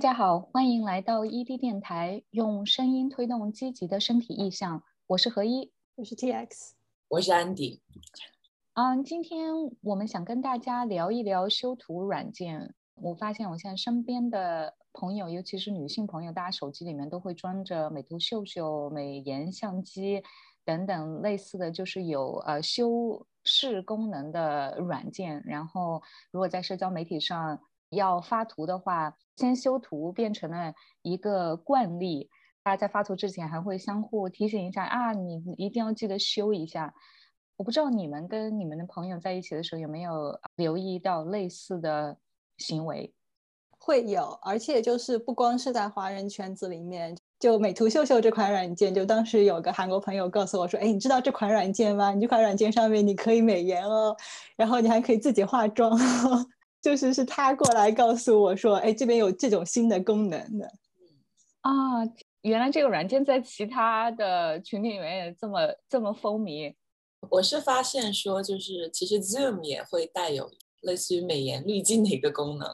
家好，欢迎来到 ED 电台，用声音推动积极的身体意向。我是何一，我是 TX，我是安迪。嗯，今天我们想跟大家聊一聊修图软件。我发现我现在身边的朋友，尤其是女性朋友，大家手机里面都会装着美图秀秀、美颜相机等等类似的就是有呃修饰功能的软件。然后，如果在社交媒体上要发图的话，先修图变成了一个惯例，大家在发图之前还会相互提醒一下啊，你一定要记得修一下。我不知道你们跟你们的朋友在一起的时候有没有留意到类似的行为？会有，而且就是不光是在华人圈子里面，就美图秀秀这款软件，就当时有个韩国朋友告诉我说，哎，你知道这款软件吗？你这款软件上面你可以美颜哦，然后你还可以自己化妆。就是是他过来告诉我说，哎，这边有这种新的功能的。啊，原来这个软件在其他的群里面也这么这么风靡。我是发现说，就是其实 Zoom 也会带有类似于美颜滤镜的一个功能，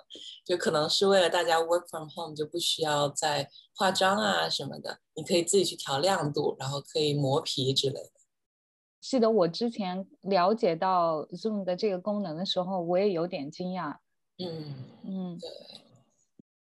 就可能是为了大家 work from home 就不需要再化妆啊什么的，你可以自己去调亮度，然后可以磨皮之类的。记得我之前了解到 Zoom 的这个功能的时候，我也有点惊讶。嗯嗯，对。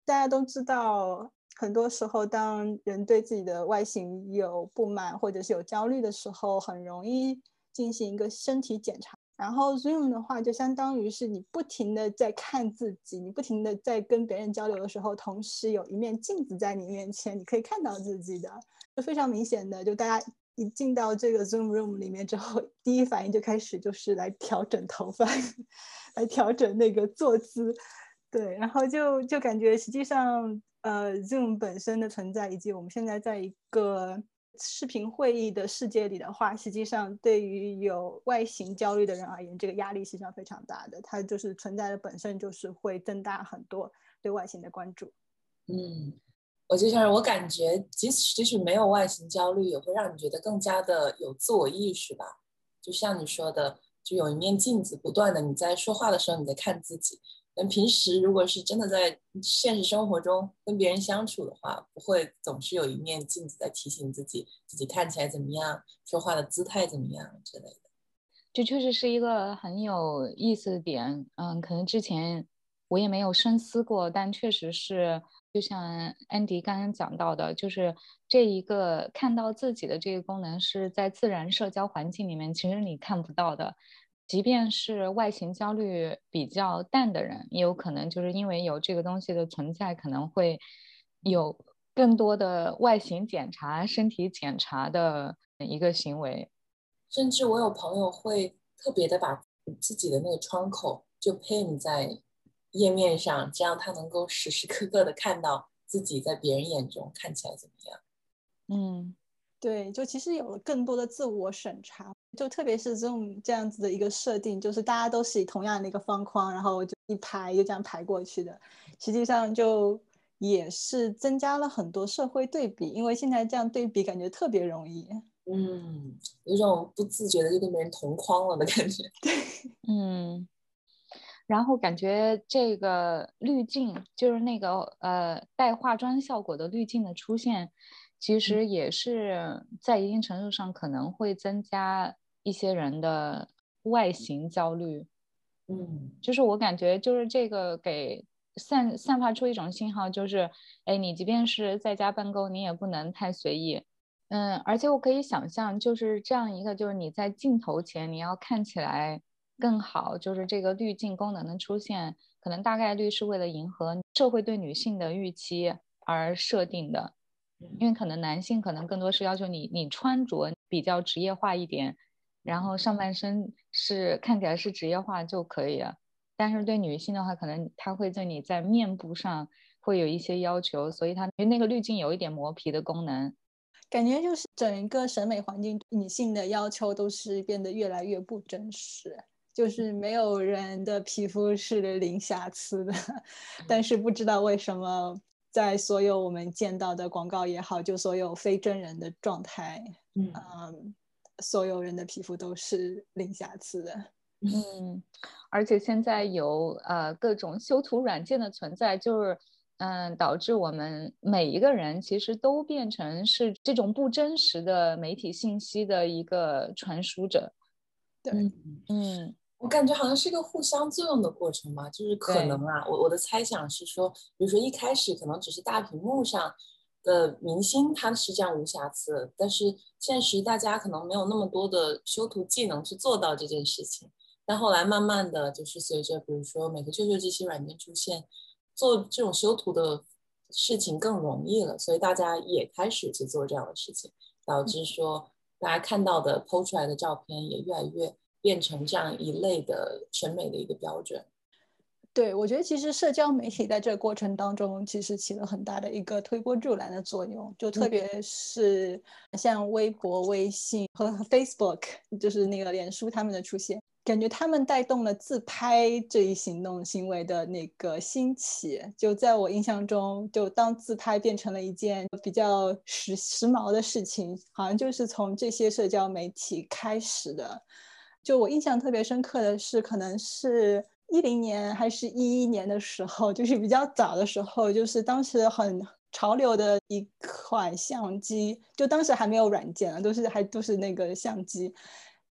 大家都知道，很多时候，当人对自己的外形有不满或者是有焦虑的时候，很容易进行一个身体检查。然后 Zoom 的话，就相当于是你不停的在看自己，你不停的在跟别人交流的时候，同时有一面镜子在你面前，你可以看到自己的，就非常明显的，就大家。一进到这个 Zoom Room 里面之后，第一反应就开始就是来调整头发，来调整那个坐姿，对，然后就就感觉实际上，呃，Zoom 本身的存在，以及我们现在在一个视频会议的世界里的话，实际上对于有外形焦虑的人而言，这个压力实际上非常大的，它就是存在的本身就是会增大很多对外形的关注，嗯。我就像我感觉，即使即使没有外形焦虑，也会让你觉得更加的有自我意识吧。就像你说的，就有一面镜子，不断的你在说话的时候你在看自己。但平时如果是真的在现实生活中跟别人相处的话，不会总是有一面镜子在提醒自己自己看起来怎么样，说话的姿态怎么样之类的。这确实是一个很有意思的点。嗯，可能之前我也没有深思过，但确实是。就像安迪刚刚讲到的，就是这一个看到自己的这个功能是在自然社交环境里面，其实你看不到的。即便是外形焦虑比较淡的人，也有可能就是因为有这个东西的存在，可能会有更多的外形检查、身体检查的一个行为。甚至我有朋友会特别的把自己的那个窗口就 pin 在。页面上，这样他能够时时刻刻的看到自己在别人眼中看起来怎么样。嗯，对，就其实有了更多的自我审查，就特别是这种这样子的一个设定，就是大家都是以同样的一个方框，然后就一排就这样排过去的，实际上就也是增加了很多社会对比，因为现在这样对比感觉特别容易。嗯，有种不自觉的就跟别人同框了的感觉。对，嗯。然后感觉这个滤镜，就是那个呃带化妆效果的滤镜的出现，其实也是在一定程度上可能会增加一些人的外形焦虑。嗯，就是我感觉就是这个给散散发出一种信号，就是哎，你即便是在家办公，你也不能太随意。嗯，而且我可以想象，就是这样一个，就是你在镜头前你要看起来。更好就是这个滤镜功能的出现，可能大概率是为了迎合社会对女性的预期而设定的，因为可能男性可能更多是要求你你穿着比较职业化一点，然后上半身是看起来是职业化就可以了，但是对女性的话，可能他会对你在面部上会有一些要求，所以它因为那个滤镜有一点磨皮的功能，感觉就是整个审美环境女性的要求都是变得越来越不真实。就是没有人的皮肤是零瑕疵的，但是不知道为什么，在所有我们见到的广告也好，就所有非真人的状态，嗯，所有人的皮肤都是零瑕疵的。嗯，而且现在有呃各种修图软件的存在，就是嗯，导致我们每一个人其实都变成是这种不真实的媒体信息的一个传输者。对，嗯，我感觉好像是一个互相作用的过程吧，就是可能啊，我我的猜想是说，比如说一开始可能只是大屏幕上的明星他是这样无瑕疵，但是现实大家可能没有那么多的修图技能去做到这件事情。但后来慢慢的就是随着比如说美图秀秀这些软件出现，做这种修图的事情更容易了，所以大家也开始去做这样的事情，导致说大家看到的 PO 出来的照片也越来越。变成这样一类的审美的一个标准。对，我觉得其实社交媒体在这个过程当中，其实起了很大的一个推波助澜的作用。就特别是像微博、微信和 Facebook，就是那个脸书他们的出现，感觉他们带动了自拍这一行动行为的那个兴起。就在我印象中，就当自拍变成了一件比较时时髦的事情，好像就是从这些社交媒体开始的。就我印象特别深刻的是，可能是一零年还是一一年的时候，就是比较早的时候，就是当时很潮流的一款相机，就当时还没有软件啊，都是还都是那个相机，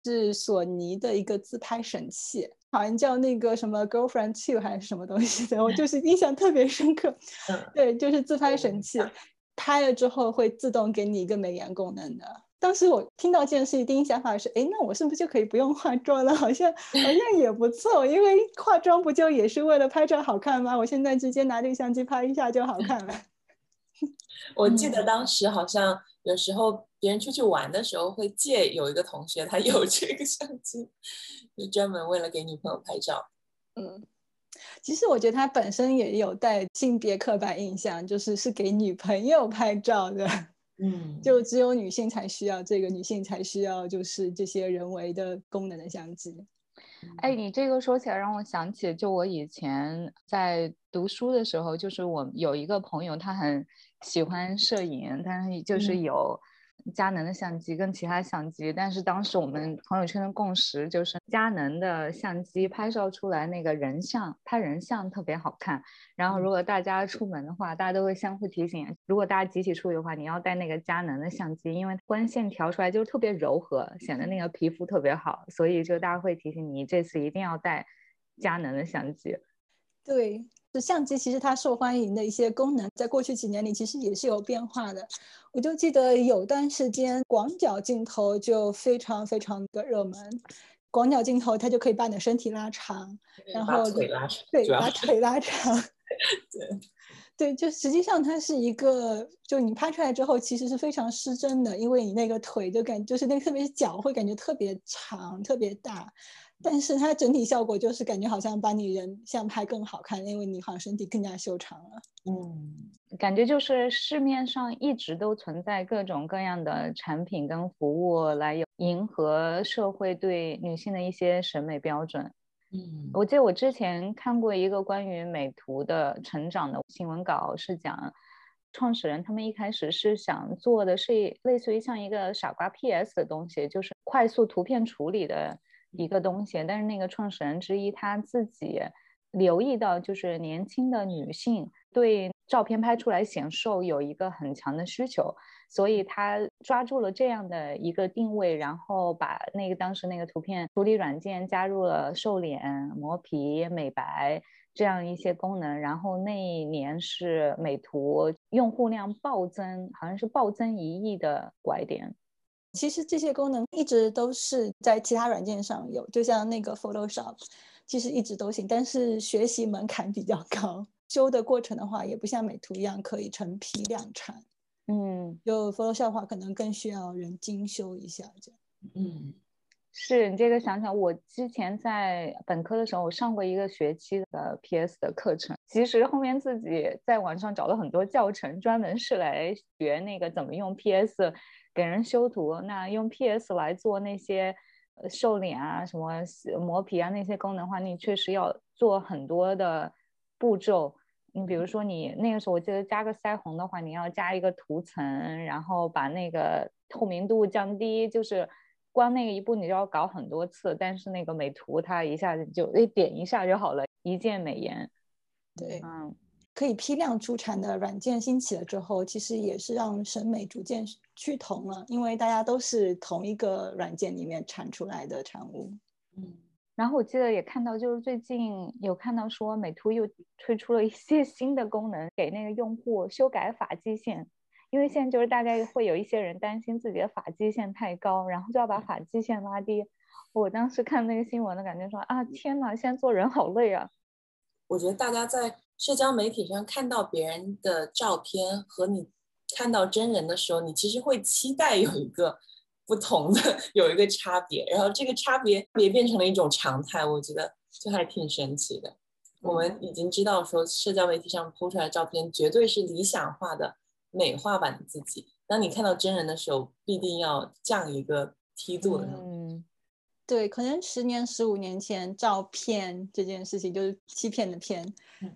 是索尼的一个自拍神器，好像叫那个什么 Girlfriend Two 还是什么东西的，我就是印象特别深刻。对，就是自拍神器，拍了之后会自动给你一个美颜功能的。当时我听到这件事情，第一想法是：哎，那我是不是就可以不用化妆了？好像好像也不错，因为化妆不就也是为了拍照好看吗？我现在直接拿这个相机拍一下就好看了。我记得当时好像有时候别人出去玩的时候会借有一个同学，他有这个相机，就专门为了给女朋友拍照。嗯，其实我觉得他本身也有带性别刻板印象，就是是给女朋友拍照的。嗯，就只有女性才需要这个，女性才需要就是这些人为的功能的相机。哎，你这个说起来让我想起，就我以前在读书的时候，就是我有一个朋友，他很喜欢摄影，但是就是有。佳能的相机跟其他相机，但是当时我们朋友圈的共识就是佳能的相机拍照出来那个人像，拍人像特别好看。然后如果大家出门的话，大家都会相互提醒，如果大家集体出去的话，你要带那个佳能的相机，因为光线调出来就是特别柔和，显得那个皮肤特别好，所以就大家会提醒你这次一定要带佳能的相机。对。相机其实它受欢迎的一些功能，在过去几年里其实也是有变化的。我就记得有段时间广角镜头就非常非常的热门，广角镜头它就可以把你的身体拉长，然后腿拉长，对，把腿拉长，对，对，就实际上它是一个，就你拍出来之后其实是非常失真的，因为你那个腿就感就是那个特别是脚会感觉特别长、特别大。但是它整体效果就是感觉好像把你人像拍更好看，因为你好像身体更加修长了。嗯，感觉就是市面上一直都存在各种各样的产品跟服务来迎合社会对女性的一些审美标准。嗯，我记得我之前看过一个关于美图的成长的新闻稿，是讲创始人他们一开始是想做的是类似于像一个傻瓜 PS 的东西，就是快速图片处理的。一个东西，但是那个创始人之一他自己留意到，就是年轻的女性对照片拍出来显瘦有一个很强的需求，所以他抓住了这样的一个定位，然后把那个当时那个图片处理软件加入了瘦脸、磨皮、美白这样一些功能，然后那一年是美图用户量暴增，好像是暴增一亿的拐点。其实这些功能一直都是在其他软件上有，就像那个 Photoshop，其实一直都行，但是学习门槛比较高，修的过程的话也不像美图一样可以成批量产。嗯，就 Photoshop 话可能更需要人精修一下这样。嗯，是你这个想想，我之前在本科的时候，我上过一个学期的 PS 的课程，其实后面自己在网上找了很多教程，专门是来学那个怎么用 PS。给人修图，那用 PS 来做那些瘦脸啊、什么磨皮啊那些功能的话，你确实要做很多的步骤。你比如说，你那个时候我记得加个腮红的话，你要加一个涂层，然后把那个透明度降低，就是光那个一步你就要搞很多次。但是那个美图它一下子就诶点一下就好了，一键美颜。对，嗯。可以批量出产的软件兴起了之后，其实也是让审美逐渐趋同了，因为大家都是同一个软件里面产出来的产物。嗯，然后我记得也看到，就是最近有看到说美图又推出了一些新的功能，给那个用户修改发际线，因为现在就是大概会有一些人担心自己的发际线太高，然后就要把发际线拉低。我当时看那个新闻的感觉说啊，天呐，现在做人好累啊！我觉得大家在。社交媒体上看到别人的照片和你看到真人的时候，你其实会期待有一个不同的，有一个差别，然后这个差别也变成了一种常态。我觉得就还挺神奇的。我们已经知道说，社交媒体上拍出来的照片绝对是理想化的美化版的自己。当你看到真人的时候，必定要降一个梯度的。嗯。对，可能十年、十五年前，照片这件事情就是欺骗的骗，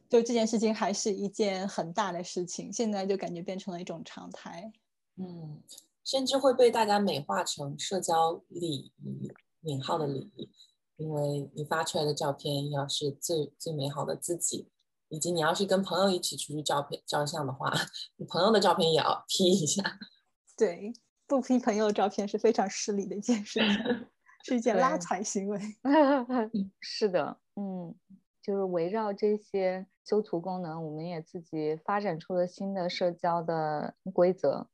就这件事情还是一件很大的事情。现在就感觉变成了一种常态，嗯，甚至会被大家美化成社交礼仪（引号的礼仪），因为你发出来的照片要是最最美好的自己，以及你要是跟朋友一起出去照片照相的话，你朋友的照片也要 P 一下。对，不 P 朋友照片是非常失礼的一件事情。是一件拉踩行为，是的，嗯，就是围绕这些修图功能，我们也自己发展出了新的社交的规则，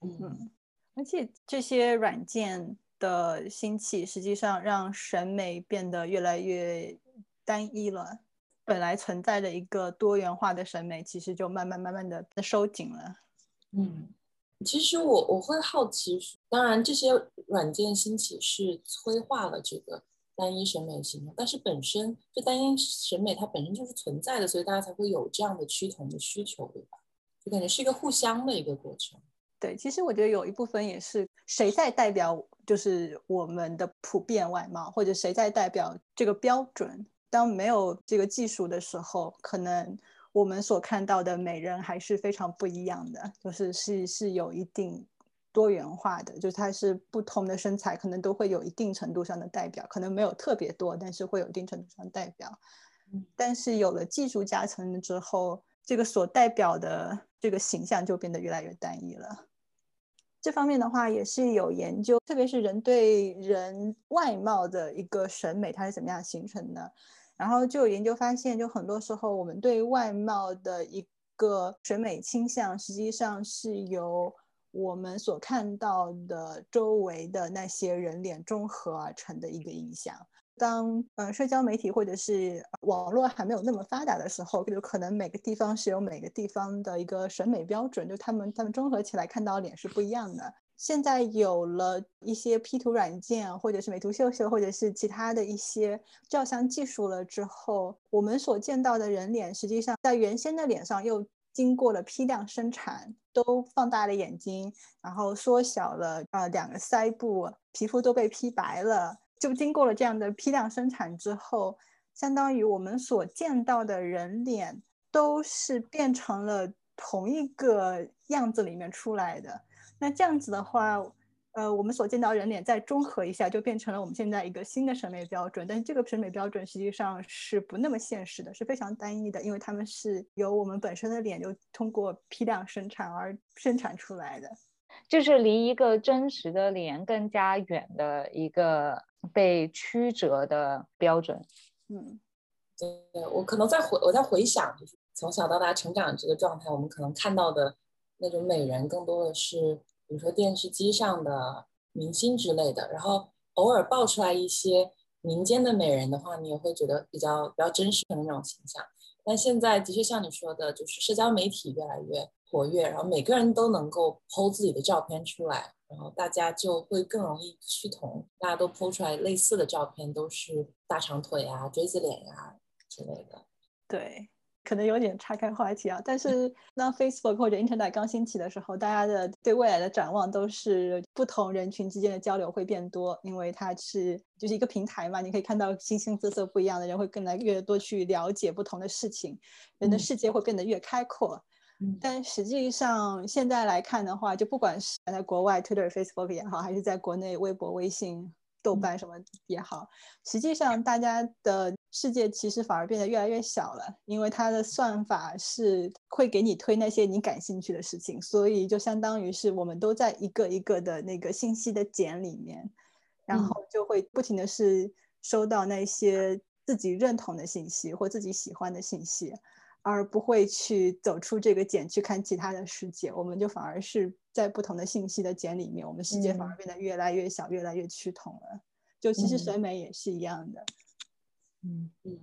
嗯，而且这些软件的兴起，实际上让审美变得越来越单一了，本来存在的一个多元化的审美，其实就慢慢慢慢的收紧了，嗯。其实我我会好奇，当然这些软件兴起是催化了这个单一审美型的，但是本身这单一审美它本身就是存在的，所以大家才会有这样的趋同的需求，对吧？就感觉是一个互相的一个过程。对，其实我觉得有一部分也是谁在代表，就是我们的普遍外貌，或者谁在代表这个标准。当没有这个技术的时候，可能。我们所看到的美人还是非常不一样的，就是是是有一定多元化的，就是它是不同的身材，可能都会有一定程度上的代表，可能没有特别多，但是会有一定程度上代表。但是有了技术加成之后，这个所代表的这个形象就变得越来越单一了。这方面的话也是有研究，特别是人对人外貌的一个审美，它是怎么样形成的？然后就有研究发现，就很多时候我们对外貌的一个审美倾向，实际上是由我们所看到的周围的那些人脸综合而成的一个影响。当呃社交媒体或者是网络还没有那么发达的时候，就可能每个地方是有每个地方的一个审美标准，就他们他们综合起来看到脸是不一样的。现在有了一些 P 图软件，或者是美图秀秀，或者是其他的一些照相技术了之后，我们所见到的人脸，实际上在原先的脸上又经过了批量生产，都放大了眼睛，然后缩小了呃两个腮部，皮肤都被 P 白了，就经过了这样的批量生产之后，相当于我们所见到的人脸都是变成了同一个样子里面出来的。那这样子的话，呃，我们所见到人脸再综合一下，就变成了我们现在一个新的审美标准。但是这个审美标准实际上是不那么现实的，是非常单一的，因为他们是由我们本身的脸就通过批量生产而生产出来的，就是离一个真实的脸更加远的一个被曲折的标准。嗯，对，我可能在回我在回想，就是从小到大成长这个状态，我们可能看到的。那种美人更多的是，比如说电视机上的明星之类的，然后偶尔爆出来一些民间的美人的话，你也会觉得比较比较真实的那种形象。但现在的确像你说的，就是社交媒体越来越活跃，然后每个人都能够剖自己的照片出来，然后大家就会更容易趋同，大家都剖出来类似的照片，都是大长腿啊、锥子脸呀之类的。对。可能有点岔开话题啊，但是当 Facebook 或者 Internet 刚兴起的时候，大家的对未来的展望都是不同人群之间的交流会变多，因为它是就是一个平台嘛，你可以看到形形色色不一样的人，会更来越多去了解不同的事情，人的世界会变得越开阔。但实际上现在来看的话，就不管是在国外 Twitter、Facebook 也好，还是在国内微博、微信、豆瓣什么也好，实际上大家的。世界其实反而变得越来越小了，因为它的算法是会给你推那些你感兴趣的事情，所以就相当于是我们都在一个一个的那个信息的茧里面，然后就会不停的是收到那些自己认同的信息或自己喜欢的信息，而不会去走出这个茧去看其他的世界，我们就反而是在不同的信息的茧里面，我们世界反而变得越来越小，越来越趋同了。就其实审美也是一样的。嗯嗯嗯，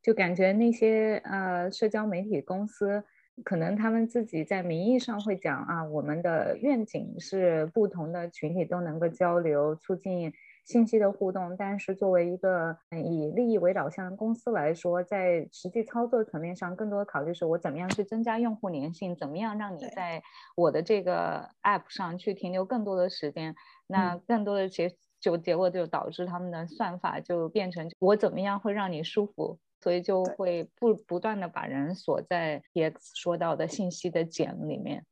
就感觉那些呃社交媒体公司，可能他们自己在名义上会讲啊，我们的愿景是不同的群体都能够交流，促进信息的互动。但是作为一个以利益为导向的公司来说，在实际操作层面上，更多的考虑是我怎么样去增加用户粘性，怎么样让你在我的这个 app 上去停留更多的时间，那更多的结。就结果就导致他们的算法就变成我怎么样会让你舒服，所以就会不不断的把人锁在 X 说到的信息的茧里面。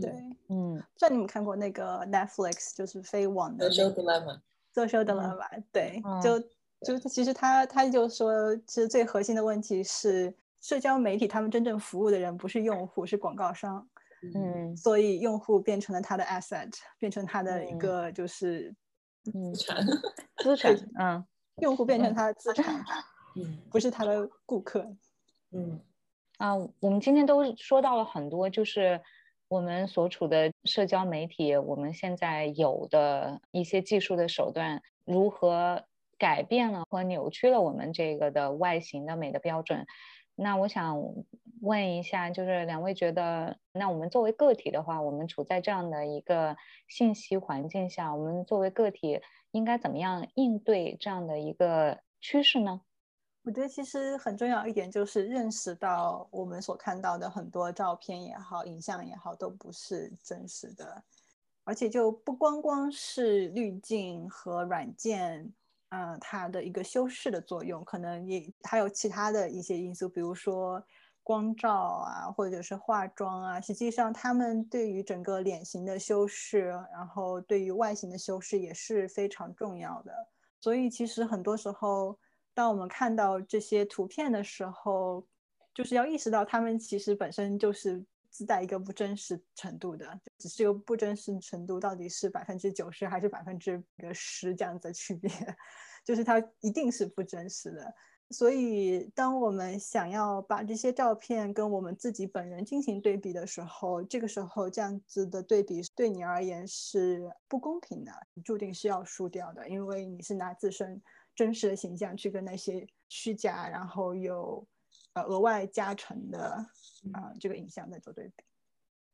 对，嗯，像你们看过那个 Netflix 就是非网的 Social Dilemma，Social Dilemma，对，就就其实他他就说，其实最核心的问题是社交媒体他们真正服务的人不是用户，是广告商。嗯，所以用户变成了他的 asset，变成他的一个就是。资产，资产，嗯，用户变成他的资产，嗯，不是他的顾客，嗯，啊，我们今天都说到了很多，就是我们所处的社交媒体，我们现在有的一些技术的手段，如何改变了和扭曲了我们这个的外形的美的标准。那我想问一下，就是两位觉得，那我们作为个体的话，我们处在这样的一个信息环境下，我们作为个体应该怎么样应对这样的一个趋势呢？我觉得其实很重要一点就是认识到，我们所看到的很多照片也好，影像也好，都不是真实的，而且就不光光是滤镜和软件。嗯，它的一个修饰的作用，可能也还有其他的一些因素，比如说光照啊，或者是化妆啊。实际上，他们对于整个脸型的修饰，然后对于外形的修饰也是非常重要的。所以，其实很多时候，当我们看到这些图片的时候，就是要意识到，他们其实本身就是自带一个不真实程度的，只是个不真实程度到底是百分之九十还是百分之个十这样子的区别。就是它一定是不真实的，所以当我们想要把这些照片跟我们自己本人进行对比的时候，这个时候这样子的对比对你而言是不公平的，注定是要输掉的，因为你是拿自身真实的形象去跟那些虚假然后有呃额外加成的啊这个影像在做对比。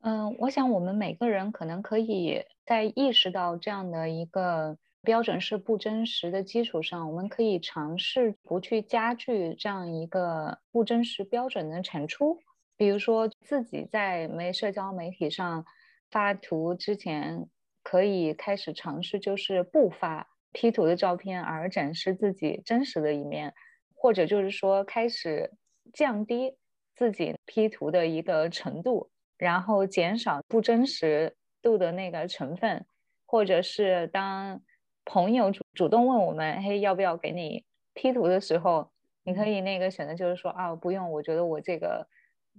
嗯，我想我们每个人可能可以在意识到这样的一个。标准是不真实的基础上，我们可以尝试不去加剧这样一个不真实标准的产出。比如说，自己在没社交媒体上发图之前，可以开始尝试，就是不发 P 图的照片，而展示自己真实的一面，或者就是说开始降低自己 P 图的一个程度，然后减少不真实度的那个成分，或者是当。朋友主主动问我们，嘿，要不要给你 P 图的时候，你可以那个选择就是说啊，不用，我觉得我这个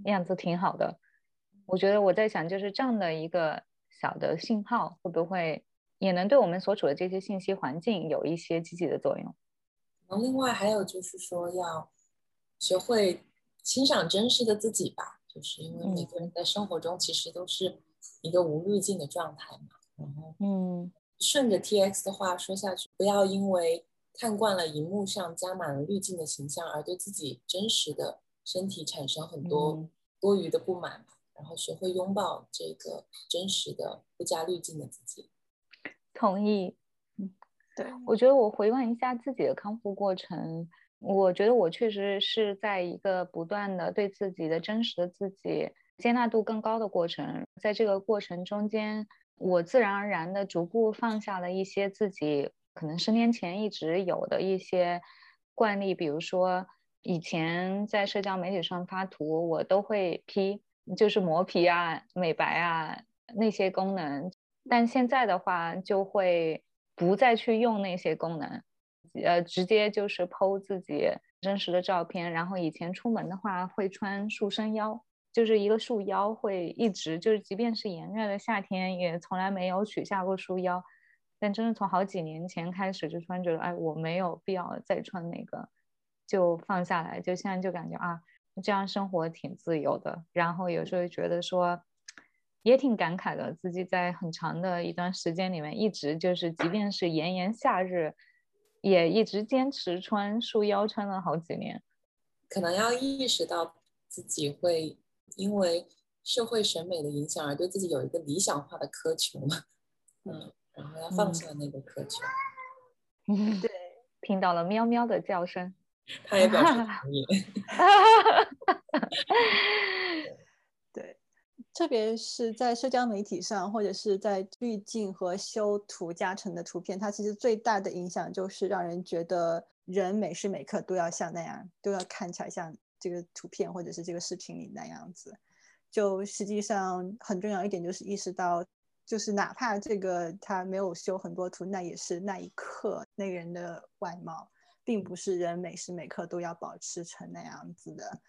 样子挺好的。我觉得我在想，就是这样的一个小的信号，会不会也能对我们所处的这些信息环境有一些积极的作用？然后另外还有就是说，要学会欣赏真实的自己吧，就是因为每个人在生活中其实都是一个无滤镜的状态嘛。然后，嗯。顺着 T X 的话说下去，不要因为看惯了荧幕上加满了滤镜的形象，而对自己真实的身体产生很多多余的不满，然后学会拥抱这个真实的、不加滤镜的自己。同意。嗯，对，我觉得我回望一下自己的康复过程，我觉得我确实是在一个不断的对自己的真实的自己接纳度更高的过程，在这个过程中间。我自然而然的逐步放下了一些自己可能十年前一直有的一些惯例，比如说以前在社交媒体上发图，我都会 P，就是磨皮啊、美白啊那些功能，但现在的话就会不再去用那些功能，呃，直接就是剖自己真实的照片。然后以前出门的话会穿束身腰，就是一个束腰，会一直就是即便是炎热的夏天，也从来没有取下过束腰。但真的从好几年前开始，就突然觉得，哎，我没有必要再穿那个，就放下来。就现在就感觉啊，这样生活挺自由的。然后有时候觉得说，也挺感慨的，自己在很长的一段时间里面，一直就是，即便是炎炎夏日，也一直坚持穿束腰，穿了好几年。可能要意识到自己会因为社会审美的影响而对自己有一个理想化的苛求嘛，嗯。然后要放下那个苛求。嗯，对，听到了喵喵的叫声，他也表示同意。对，特别是在社交媒体上，或者是在滤镜和修图加成的图片，它其实最大的影响就是让人觉得人每时每刻都要像那样，都要看起来像这个图片或者是这个视频里那样子。就实际上很重要一点就是意识到。就是哪怕这个他没有修很多图，那也是那一刻那个人的外貌，并不是人每时每刻都要保持成那样子的。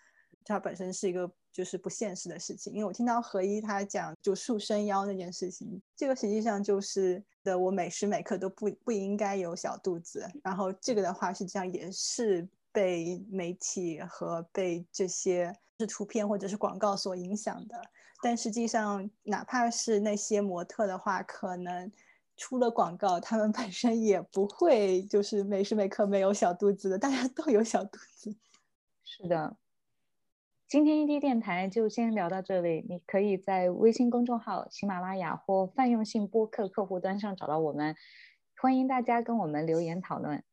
它本身是一个就是不现实的事情。因为我听到何一他讲就束身腰那件事情，这个实际上就是的，我每时每刻都不不应该有小肚子。然后这个的话，实际上也是被媒体和被这些是图片或者是广告所影响的。但实际上，哪怕是那些模特的话，可能出了广告，他们本身也不会就是每时每刻没有小肚子的，大家都有小肚子。是的，今天一滴电台就先聊到这里。你可以在微信公众号、喜马拉雅或泛用性播客客户端上找到我们，欢迎大家跟我们留言讨论。